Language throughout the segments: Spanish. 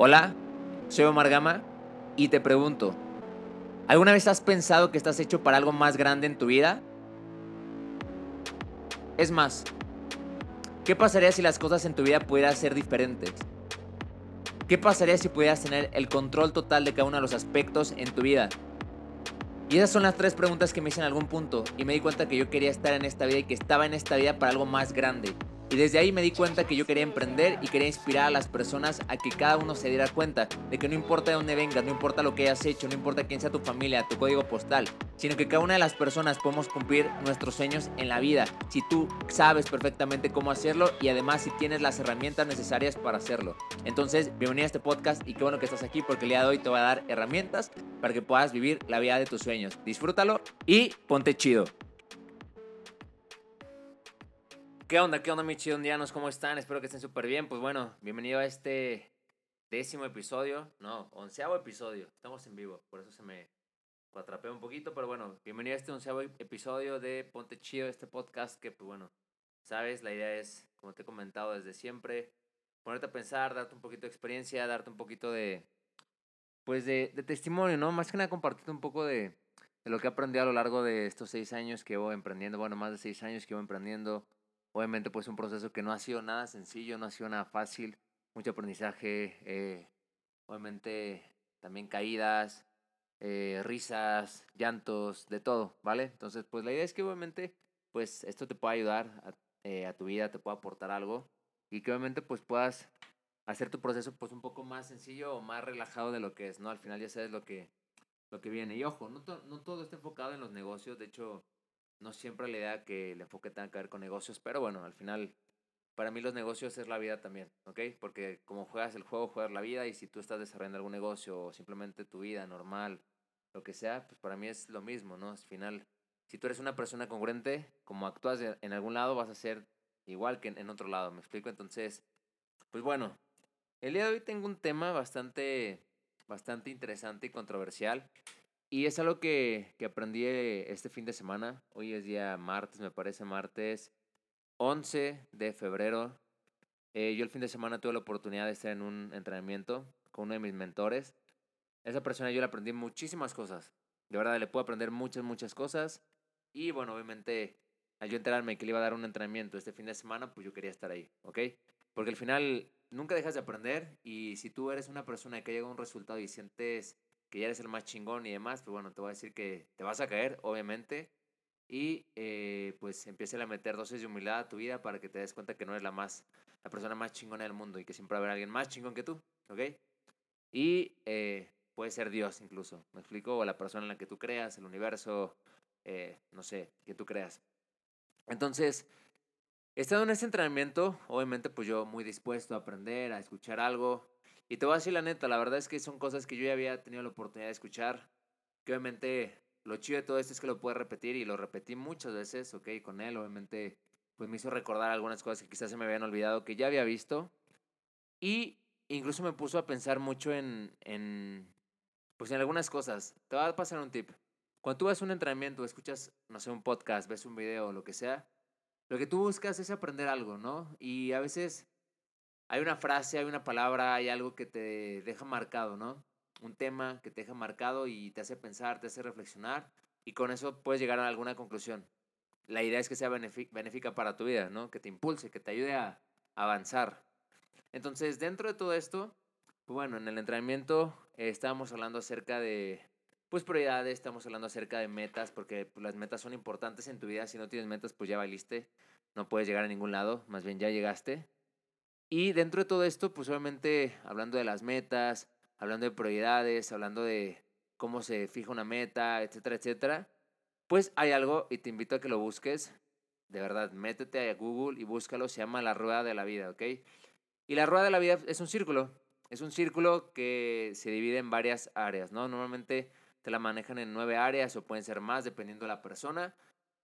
Hola, soy Omar Gama y te pregunto, ¿alguna vez has pensado que estás hecho para algo más grande en tu vida? Es más, ¿qué pasaría si las cosas en tu vida pudieran ser diferentes? ¿Qué pasaría si pudieras tener el control total de cada uno de los aspectos en tu vida? Y esas son las tres preguntas que me hice en algún punto y me di cuenta que yo quería estar en esta vida y que estaba en esta vida para algo más grande. Y desde ahí me di cuenta que yo quería emprender y quería inspirar a las personas a que cada uno se diera cuenta de que no importa de dónde vengas, no importa lo que hayas hecho, no importa quién sea tu familia, tu código postal, sino que cada una de las personas podemos cumplir nuestros sueños en la vida si tú sabes perfectamente cómo hacerlo y además si tienes las herramientas necesarias para hacerlo. Entonces, bienvenido a este podcast y qué bueno que estás aquí porque el día de hoy te voy a dar herramientas para que puedas vivir la vida de tus sueños. Disfrútalo y ponte chido. ¿Qué onda? ¿Qué onda, mis chidondianos? ¿Cómo están? Espero que estén súper bien. Pues bueno, bienvenido a este décimo episodio. No, onceavo episodio. Estamos en vivo, por eso se me atrapé un poquito. Pero bueno, bienvenido a este onceavo episodio de Ponte Chido, este podcast que, pues bueno, sabes, la idea es, como te he comentado desde siempre, ponerte a pensar, darte un poquito de experiencia, darte un poquito de, pues de, testimonio, ¿no? Más que nada compartirte un poco de lo que he aprendido a lo largo de estos seis años que voy emprendiendo. Bueno, más de seis años que voy emprendiendo Obviamente pues un proceso que no ha sido nada sencillo, no ha sido nada fácil, mucho aprendizaje, eh, obviamente también caídas, eh, risas, llantos, de todo, ¿vale? Entonces pues la idea es que obviamente pues esto te pueda ayudar a, eh, a tu vida, te pueda aportar algo y que obviamente pues puedas hacer tu proceso pues un poco más sencillo o más relajado de lo que es, ¿no? Al final ya sabes lo que, lo que viene. Y ojo, no, no todo está enfocado en los negocios, de hecho no siempre la idea que el enfoque tenga que ver con negocios, pero bueno, al final, para mí los negocios es la vida también, ¿ok? Porque como juegas el juego, juegas la vida y si tú estás desarrollando algún negocio o simplemente tu vida normal, lo que sea, pues para mí es lo mismo, ¿no? Al final, si tú eres una persona congruente, como actúas en algún lado, vas a ser igual que en otro lado, ¿me explico? Entonces, pues bueno, el día de hoy tengo un tema bastante, bastante interesante y controversial. Y es algo que, que aprendí eh, este fin de semana. Hoy es día martes, me parece martes 11 de febrero. Eh, yo el fin de semana tuve la oportunidad de estar en un entrenamiento con uno de mis mentores. Esa persona yo le aprendí muchísimas cosas. De verdad, le puedo aprender muchas, muchas cosas. Y bueno, obviamente, al yo enterarme que le iba a dar un entrenamiento este fin de semana, pues yo quería estar ahí, ¿ok? Porque al final nunca dejas de aprender y si tú eres una persona que llega a un resultado y sientes que ya eres el más chingón y demás, pues bueno, te voy a decir que te vas a caer, obviamente. Y eh, pues empieza a meter dosis de humildad a tu vida para que te des cuenta que no eres la más, la persona más chingona del mundo y que siempre va a haber alguien más chingón que tú, ¿ok? Y eh, puede ser Dios incluso, ¿me explico? O la persona en la que tú creas, el universo, eh, no sé, que tú creas. Entonces, he estado en este entrenamiento, obviamente pues yo muy dispuesto a aprender, a escuchar algo, y te voy a decir la neta, la verdad es que son cosas que yo ya había tenido la oportunidad de escuchar. Que obviamente lo chido de todo esto es que lo puedes repetir y lo repetí muchas veces, ok, con él. Obviamente, pues me hizo recordar algunas cosas que quizás se me habían olvidado que ya había visto. Y incluso me puso a pensar mucho en, en pues en algunas cosas. Te voy a pasar un tip. Cuando tú vas a un entrenamiento, escuchas, no sé, un podcast, ves un video o lo que sea, lo que tú buscas es aprender algo, ¿no? Y a veces hay una frase, hay una palabra, hay algo que te deja marcado, ¿no? Un tema que te deja marcado y te hace pensar, te hace reflexionar y con eso puedes llegar a alguna conclusión. La idea es que sea benéfica para tu vida, ¿no? Que te impulse, que te ayude a avanzar. Entonces, dentro de todo esto, pues bueno, en el entrenamiento eh, estábamos hablando acerca de, pues, prioridades, estamos hablando acerca de metas, porque pues, las metas son importantes en tu vida. Si no tienes metas, pues ya valiste, no puedes llegar a ningún lado, más bien ya llegaste. Y dentro de todo esto, pues obviamente hablando de las metas, hablando de prioridades, hablando de cómo se fija una meta, etcétera, etcétera, pues hay algo y te invito a que lo busques. De verdad, métete a Google y búscalo, se llama la rueda de la vida, ¿ok? Y la rueda de la vida es un círculo, es un círculo que se divide en varias áreas, ¿no? Normalmente te la manejan en nueve áreas o pueden ser más dependiendo de la persona,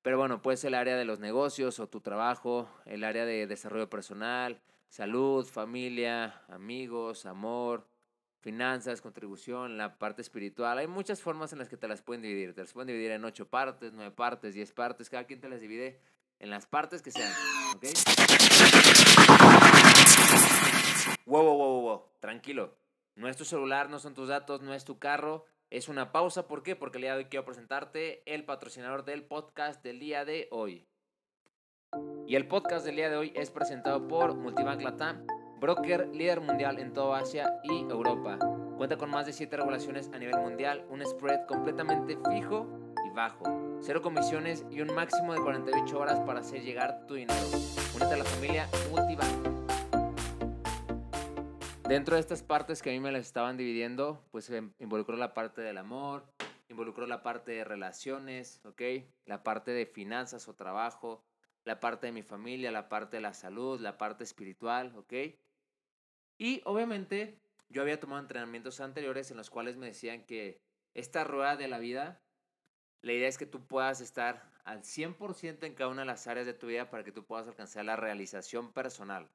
pero bueno, puede ser el área de los negocios o tu trabajo, el área de desarrollo personal, salud, familia, amigos, amor, finanzas, contribución, la parte espiritual. Hay muchas formas en las que te las pueden dividir. Te las pueden dividir en ocho partes, nueve partes, diez partes. Cada quien te las divide en las partes que sean. Wow, wow, wow, wow. Tranquilo. No es tu celular, no son tus datos, no es tu carro, es una pausa. ¿Por qué? Porque el día de hoy quiero presentarte el patrocinador del podcast del día de hoy. Y el podcast del día de hoy es presentado por Multibank Latam, broker líder mundial en toda Asia y Europa. Cuenta con más de 7 regulaciones a nivel mundial, un spread completamente fijo y bajo, cero comisiones y un máximo de 48 horas para hacer llegar tu dinero. Únete a la familia Multibank. Dentro de estas partes que a mí me las estaban dividiendo, pues involucró la parte del amor, involucró la parte de relaciones, ¿ok? La parte de finanzas o trabajo, la parte de mi familia, la parte de la salud, la parte espiritual, ¿ok? Y obviamente yo había tomado entrenamientos anteriores en los cuales me decían que esta rueda de la vida, la idea es que tú puedas estar al 100% en cada una de las áreas de tu vida para que tú puedas alcanzar la realización personal.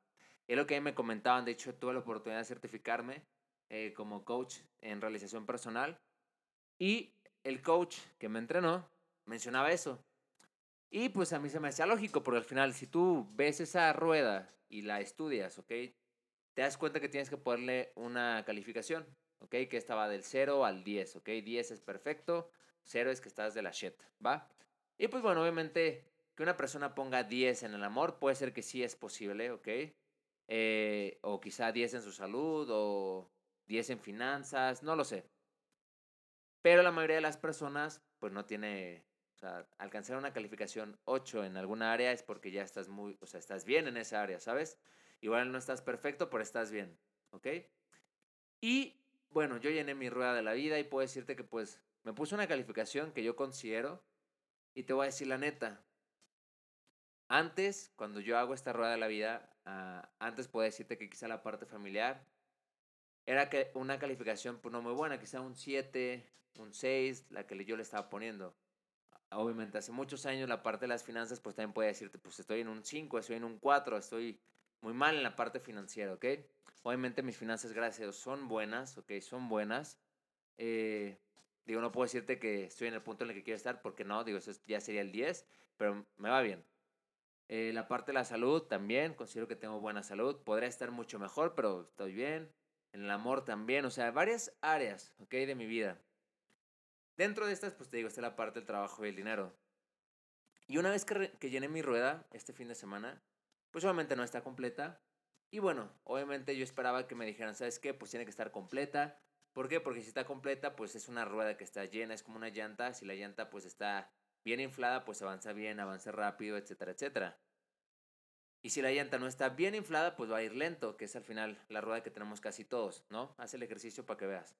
Es lo que me comentaban, de hecho tuve la oportunidad de certificarme eh, como coach en realización personal y el coach que me entrenó mencionaba eso. Y pues a mí se me hacía lógico, porque al final si tú ves esa rueda y la estudias, ¿ok? Te das cuenta que tienes que ponerle una calificación, ¿ok? Que estaba del 0 al 10, ¿ok? 10 es perfecto, 0 es que estás de la shit, ¿va? Y pues bueno, obviamente que una persona ponga 10 en el amor puede ser que sí es posible, ¿ok? Eh, o quizá 10 en su salud, o 10 en finanzas, no lo sé. Pero la mayoría de las personas, pues no tiene, o sea, alcanzar una calificación 8 en alguna área es porque ya estás muy, o sea, estás bien en esa área, ¿sabes? Igual no estás perfecto, pero estás bien, ¿ok? Y bueno, yo llené mi rueda de la vida y puedo decirte que pues me puse una calificación que yo considero y te voy a decir la neta. Antes, cuando yo hago esta rueda de la vida, Ah, antes puedo decirte que quizá la parte familiar era que una calificación pues, no muy buena, quizá un 7, un 6, la que yo le estaba poniendo. Obviamente, hace muchos años la parte de las finanzas, pues también puede decirte, pues estoy en un 5, estoy en un 4, estoy muy mal en la parte financiera, ¿ok? Obviamente mis finanzas, gracias a Dios, son buenas, ¿ok? Son buenas. Eh, digo, no puedo decirte que estoy en el punto en el que quiero estar, porque no, digo, eso ya sería el 10, pero me va bien. Eh, la parte de la salud también, considero que tengo buena salud. Podría estar mucho mejor, pero estoy bien. En el amor también, o sea, varias áreas, ¿ok? De mi vida. Dentro de estas, pues te digo, está la parte del trabajo y el dinero. Y una vez que, que llené mi rueda este fin de semana, pues obviamente no está completa. Y bueno, obviamente yo esperaba que me dijeran, ¿sabes qué? Pues tiene que estar completa. ¿Por qué? Porque si está completa, pues es una rueda que está llena, es como una llanta. Si la llanta pues está bien inflada, pues avanza bien, avanza rápido, etcétera, etcétera. Y si la llanta no está bien inflada, pues va a ir lento, que es al final la rueda que tenemos casi todos, ¿no? Haz el ejercicio para que veas.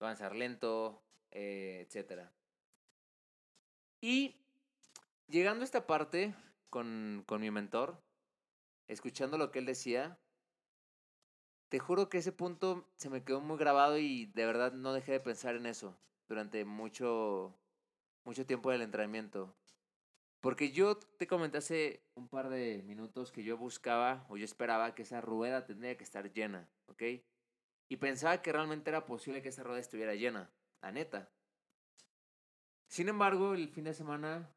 Va a avanzar lento, eh, etcétera. Y llegando a esta parte con, con mi mentor, escuchando lo que él decía, te juro que ese punto se me quedó muy grabado y de verdad no dejé de pensar en eso durante mucho, mucho tiempo del entrenamiento. Porque yo te comenté hace un par de minutos que yo buscaba o yo esperaba que esa rueda tendría que estar llena, ¿ok? Y pensaba que realmente era posible que esa rueda estuviera llena, la neta. Sin embargo, el fin de semana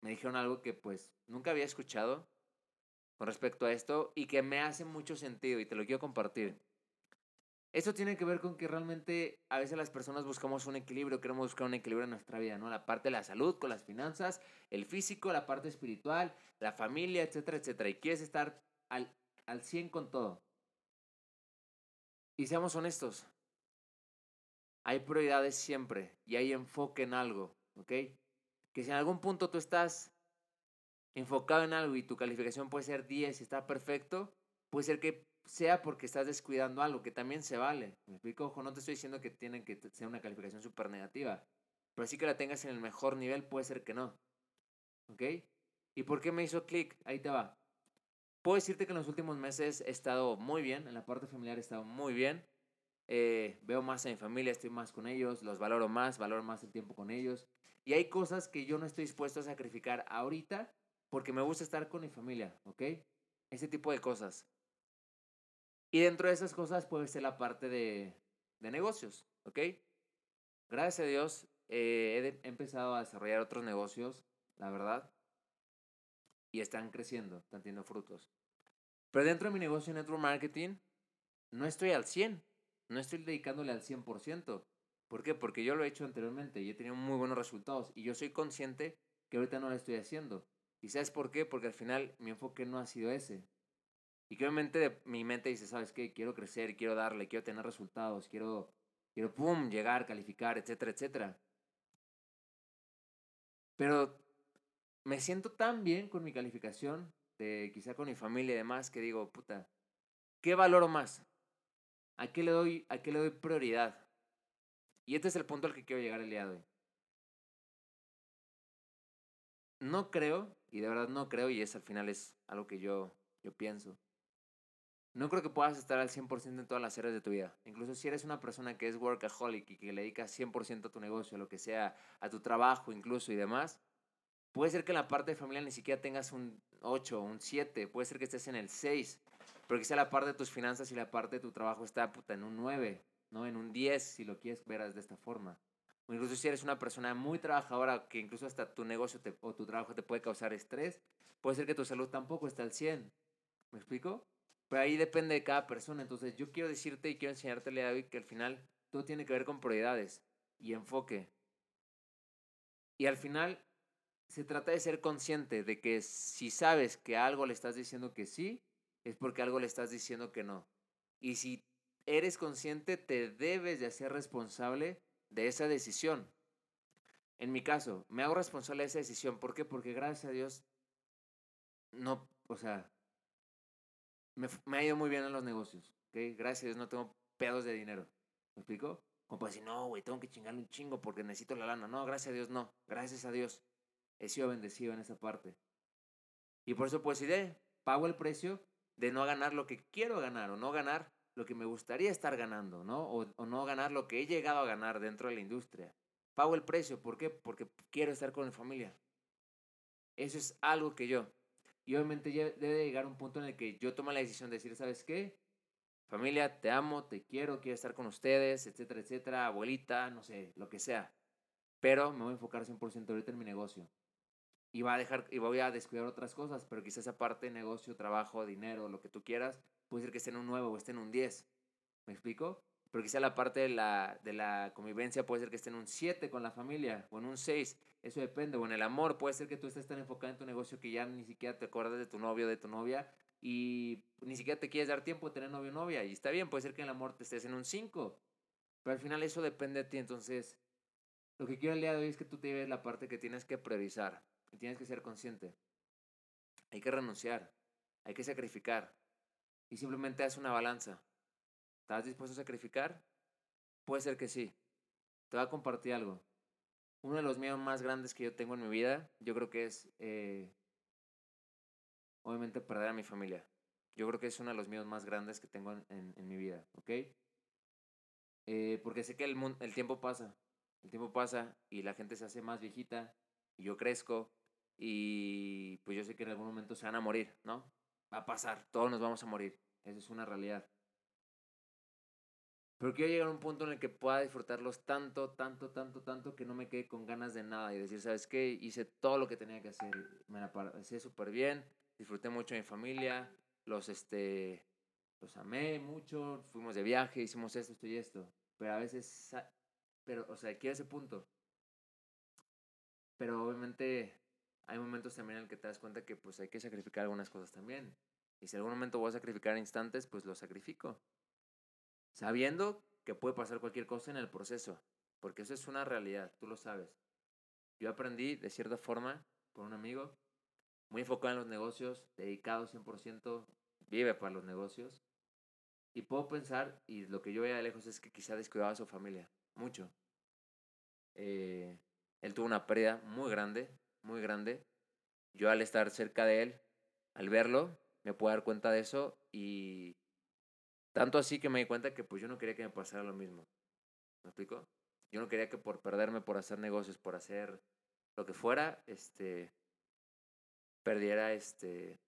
me dijeron algo que pues nunca había escuchado con respecto a esto y que me hace mucho sentido y te lo quiero compartir. Esto tiene que ver con que realmente a veces las personas buscamos un equilibrio, queremos buscar un equilibrio en nuestra vida, ¿no? La parte de la salud con las finanzas, el físico, la parte espiritual, la familia, etcétera, etcétera. Y quieres estar al, al 100 con todo. Y seamos honestos, hay prioridades siempre y hay enfoque en algo, ¿ok? Que si en algún punto tú estás enfocado en algo y tu calificación puede ser 10 y está perfecto, puede ser que sea porque estás descuidando algo, que también se vale. Me explico, ojo, no te estoy diciendo que tienen que ser una calificación súper negativa, pero sí que la tengas en el mejor nivel, puede ser que no. ¿Ok? ¿Y por qué me hizo clic? Ahí te va. Puedo decirte que en los últimos meses he estado muy bien, en la parte familiar he estado muy bien. Eh, veo más a mi familia, estoy más con ellos, los valoro más, valoro más el tiempo con ellos. Y hay cosas que yo no estoy dispuesto a sacrificar ahorita porque me gusta estar con mi familia, ¿ok? Ese tipo de cosas. Y dentro de esas cosas puede ser la parte de, de negocios, ¿ok? Gracias a Dios eh, he empezado a desarrollar otros negocios, la verdad, y están creciendo, están teniendo frutos. Pero dentro de mi negocio de network marketing, no estoy al 100, no estoy dedicándole al 100%. ¿Por qué? Porque yo lo he hecho anteriormente y he tenido muy buenos resultados y yo soy consciente que ahorita no lo estoy haciendo. ¿Y sabes por qué? Porque al final mi enfoque no ha sido ese. Y que obviamente mi mente dice, ¿sabes qué? Quiero crecer, quiero darle, quiero tener resultados, quiero, quiero, pum, llegar, calificar, etcétera, etcétera. Pero me siento tan bien con mi calificación, de, quizá con mi familia y demás, que digo, puta, ¿qué valoro más? ¿A qué le doy, a qué le doy prioridad? Y este es el punto al que quiero llegar el día de hoy. No creo, y de verdad no creo, y es al final es algo que yo, yo pienso. No creo que puedas estar al 100% en todas las áreas de tu vida. Incluso si eres una persona que es workaholic y que le dedicas 100% a tu negocio, a lo que sea, a tu trabajo incluso y demás, puede ser que en la parte de familia ni siquiera tengas un 8, un 7, puede ser que estés en el 6, pero quizá la parte de tus finanzas y la parte de tu trabajo está puta, en un 9, ¿no? En un 10, si lo quieres ver de esta forma. O incluso si eres una persona muy trabajadora, que incluso hasta tu negocio o tu trabajo te puede causar estrés, puede ser que tu salud tampoco esté al 100. ¿Me explico? Pero ahí depende de cada persona. Entonces yo quiero decirte y quiero enseñarte, David, que al final todo tiene que ver con prioridades y enfoque. Y al final se trata de ser consciente de que si sabes que algo le estás diciendo que sí, es porque algo le estás diciendo que no. Y si eres consciente, te debes de hacer responsable de esa decisión. En mi caso, me hago responsable de esa decisión. ¿Por qué? Porque gracias a Dios, no, o sea, me, me ha ido muy bien en los negocios. ¿okay? Gracias a Dios no tengo pedos de dinero. ¿Me explico? Como para decir, no, güey, tengo que chingarle un chingo porque necesito la lana. No, gracias a Dios no. Gracias a Dios he sido bendecido en esa parte. Y por eso pues decir, pago el precio de no ganar lo que quiero ganar o no ganar lo que me gustaría estar ganando, ¿no? O, no ganar lo que he llegado a ganar dentro de la industria. Pago el precio, ¿por qué? Porque quiero estar con mi familia. Eso es algo que yo. Y obviamente debe llegar un punto en el que yo tomo la decisión de decir, ¿sabes qué? Familia, te amo, te quiero, quiero estar con ustedes, etcétera, etcétera, abuelita, no sé, lo que sea. Pero me voy a enfocar 100% ahorita en mi negocio y va a dejar y voy a descuidar otras cosas, pero quizás aparte negocio, trabajo, dinero, lo que tú quieras, puede ser que esté en un 9 o esté en un 10. ¿Me explico? Pero quizá la parte de la, de la convivencia puede ser que esté en un 7 con la familia o en un 6. Eso depende. O en el amor puede ser que tú estés tan enfocado en tu negocio que ya ni siquiera te acuerdas de tu novio o de tu novia y ni siquiera te quieres dar tiempo de tener novio o novia. Y está bien, puede ser que en el amor te estés en un 5. Pero al final eso depende de ti. Entonces, lo que quiero el día de hoy es que tú te lleves la parte que tienes que priorizar. Y tienes que ser consciente. Hay que renunciar. Hay que sacrificar. Y simplemente haz una balanza. ¿Estás dispuesto a sacrificar? Puede ser que sí. Te voy a compartir algo. Uno de los miedos más grandes que yo tengo en mi vida, yo creo que es, eh, obviamente, perder a mi familia. Yo creo que es uno de los miedos más grandes que tengo en, mi vida, ¿ok? Eh, porque sé que el, el tiempo pasa, el tiempo pasa y la gente se hace más viejita y yo crezco y pues yo sé que en algún momento se van a morir, ¿no? Va a pasar, todos nos vamos a morir, esa es una realidad. Pero quiero llegar a un punto en el que pueda disfrutarlos tanto, tanto, tanto, tanto que no me quede con ganas de nada y decir, ¿sabes qué? Hice todo lo que tenía que hacer, me la pasé súper bien, disfruté mucho de mi familia, los, este, los amé mucho, fuimos de viaje, hicimos esto, esto y esto. Pero a veces, pero, o sea, quiero ese punto. Pero obviamente hay momentos también en el que te das cuenta que pues hay que sacrificar algunas cosas también. Y si en algún momento voy a sacrificar instantes, pues lo sacrifico. Sabiendo que puede pasar cualquier cosa en el proceso. Porque eso es una realidad, tú lo sabes. Yo aprendí de cierta forma por un amigo, muy enfocado en los negocios, dedicado 100%, vive para los negocios. Y puedo pensar, y lo que yo veía de lejos es que quizá descuidaba a su familia, mucho. Eh, él tuvo una pérdida muy grande, muy grande. Yo al estar cerca de él, al verlo, me puedo dar cuenta de eso y tanto así que me di cuenta que pues yo no quería que me pasara lo mismo. ¿Me explico? Yo no quería que por perderme, por hacer negocios, por hacer lo que fuera, este, perdiera este,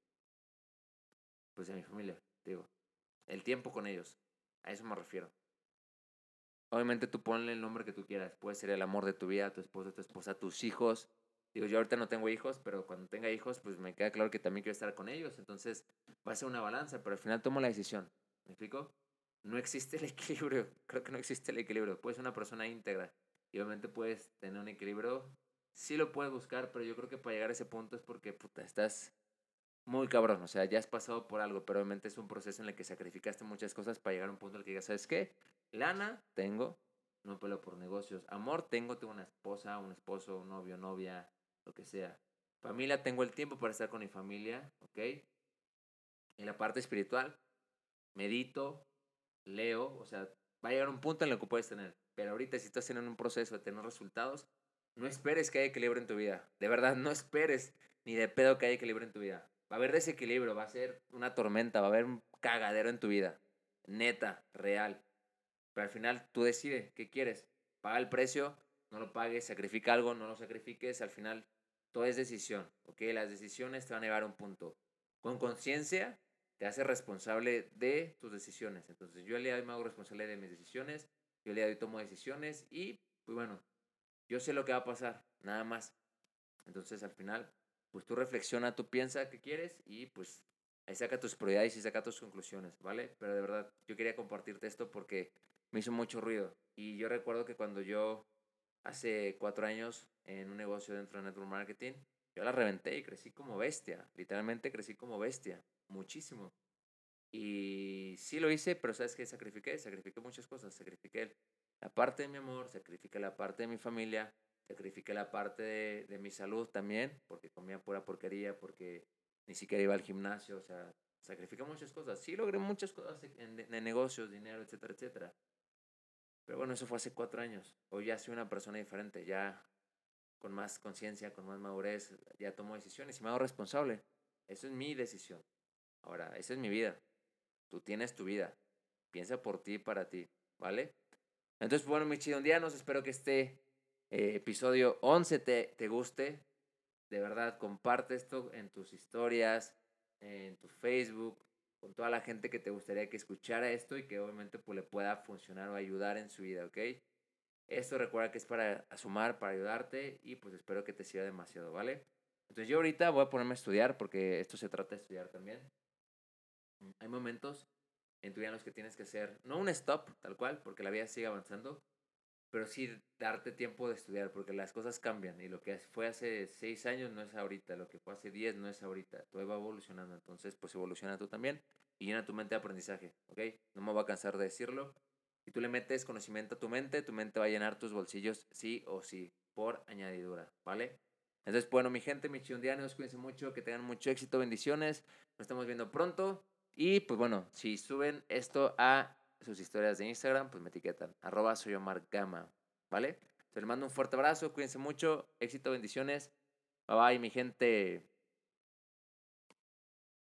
pues a mi familia, digo, el tiempo con ellos. A eso me refiero. Obviamente tú ponle el nombre que tú quieras. Puede ser el amor de tu vida, tu esposo, tu esposa, tus hijos, Digo, yo ahorita no tengo hijos, pero cuando tenga hijos, pues me queda claro que también quiero estar con ellos. Entonces, va a ser una balanza, pero al final tomo la decisión. ¿Me explico? no existe el equilibrio. Creo que no existe el equilibrio. Puedes ser una persona íntegra y obviamente puedes tener un equilibrio. Sí lo puedes buscar, pero yo creo que para llegar a ese punto es porque, puta, estás muy cabrón. O sea, ya has pasado por algo, pero obviamente es un proceso en el que sacrificaste muchas cosas para llegar a un punto en el que digas, ¿sabes qué? Lana, tengo, no peleo por negocios. Amor, tengo, tengo una esposa, un esposo, un novio, novia, lo que sea. Familia, tengo el tiempo para estar con mi familia, ¿ok? En la parte espiritual, medito, leo, o sea, va a llegar un punto en el que puedes tener. Pero ahorita si estás en un proceso de tener resultados, no esperes que haya equilibrio en tu vida. De verdad, no esperes ni de pedo que haya equilibrio en tu vida. Va a haber desequilibrio, va a ser una tormenta, va a haber un cagadero en tu vida. Neta, real. Pero al final tú decides qué quieres. Paga el precio, no lo pagues, sacrifica algo, no lo sacrifiques. Al final todo es decisión, ¿ok? Las decisiones te van a llevar a un punto. Con conciencia te hace responsable de tus decisiones. Entonces yo el día de hoy me hago responsable de mis decisiones, yo el día de hoy tomo decisiones y, pues bueno, yo sé lo que va a pasar, nada más. Entonces al final, pues tú reflexiona, tú piensa qué quieres y pues ahí saca tus prioridades y saca tus conclusiones, ¿vale? Pero de verdad, yo quería compartirte esto porque me hizo mucho ruido. Y yo recuerdo que cuando yo, hace cuatro años, en un negocio dentro de Network Marketing, yo la reventé y crecí como bestia. Literalmente crecí como bestia. Muchísimo. Y sí lo hice, pero ¿sabes qué? Sacrifiqué. Sacrifiqué muchas cosas. Sacrifiqué la parte de mi amor, sacrifiqué la parte de mi familia, sacrifiqué la parte de, de mi salud también, porque comía pura porquería, porque ni siquiera iba al gimnasio. O sea, sacrifiqué muchas cosas. Sí logré muchas cosas en, en negocios, dinero, etcétera, etcétera. Pero bueno, eso fue hace cuatro años. Hoy ya soy una persona diferente, ya con más conciencia, con más madurez, ya tomo decisiones y me hago responsable. Eso es mi decisión. Ahora, esa es mi vida. Tú tienes tu vida. Piensa por ti para ti, ¿vale? Entonces, bueno, mis chidondianos, espero que este eh, episodio 11 te, te guste. De verdad, comparte esto en tus historias, en tu Facebook, con toda la gente que te gustaría que escuchara esto y que obviamente pues, le pueda funcionar o ayudar en su vida, ¿ok? Esto recuerda que es para sumar, para ayudarte y pues espero que te sirva demasiado, ¿vale? Entonces yo ahorita voy a ponerme a estudiar porque esto se trata de estudiar también. Hay momentos en tu vida en los que tienes que hacer, no un stop tal cual, porque la vida sigue avanzando, pero sí darte tiempo de estudiar, porque las cosas cambian y lo que fue hace seis años no es ahorita, lo que fue hace diez no es ahorita, todo va evolucionando, entonces pues evoluciona tú también y llena tu mente de aprendizaje, ¿ok? No me voy a cansar de decirlo. Si tú le metes conocimiento a tu mente, tu mente va a llenar tus bolsillos sí o sí, por añadidura, ¿vale? Entonces, bueno, mi gente, mis chundianos, cuídense mucho, que tengan mucho éxito, bendiciones, nos estamos viendo pronto y pues bueno, si suben esto a sus historias de Instagram, pues me etiquetan. Arroba soy. ¿Vale? Se les mando un fuerte abrazo. Cuídense mucho. Éxito, bendiciones. Bye bye, mi gente.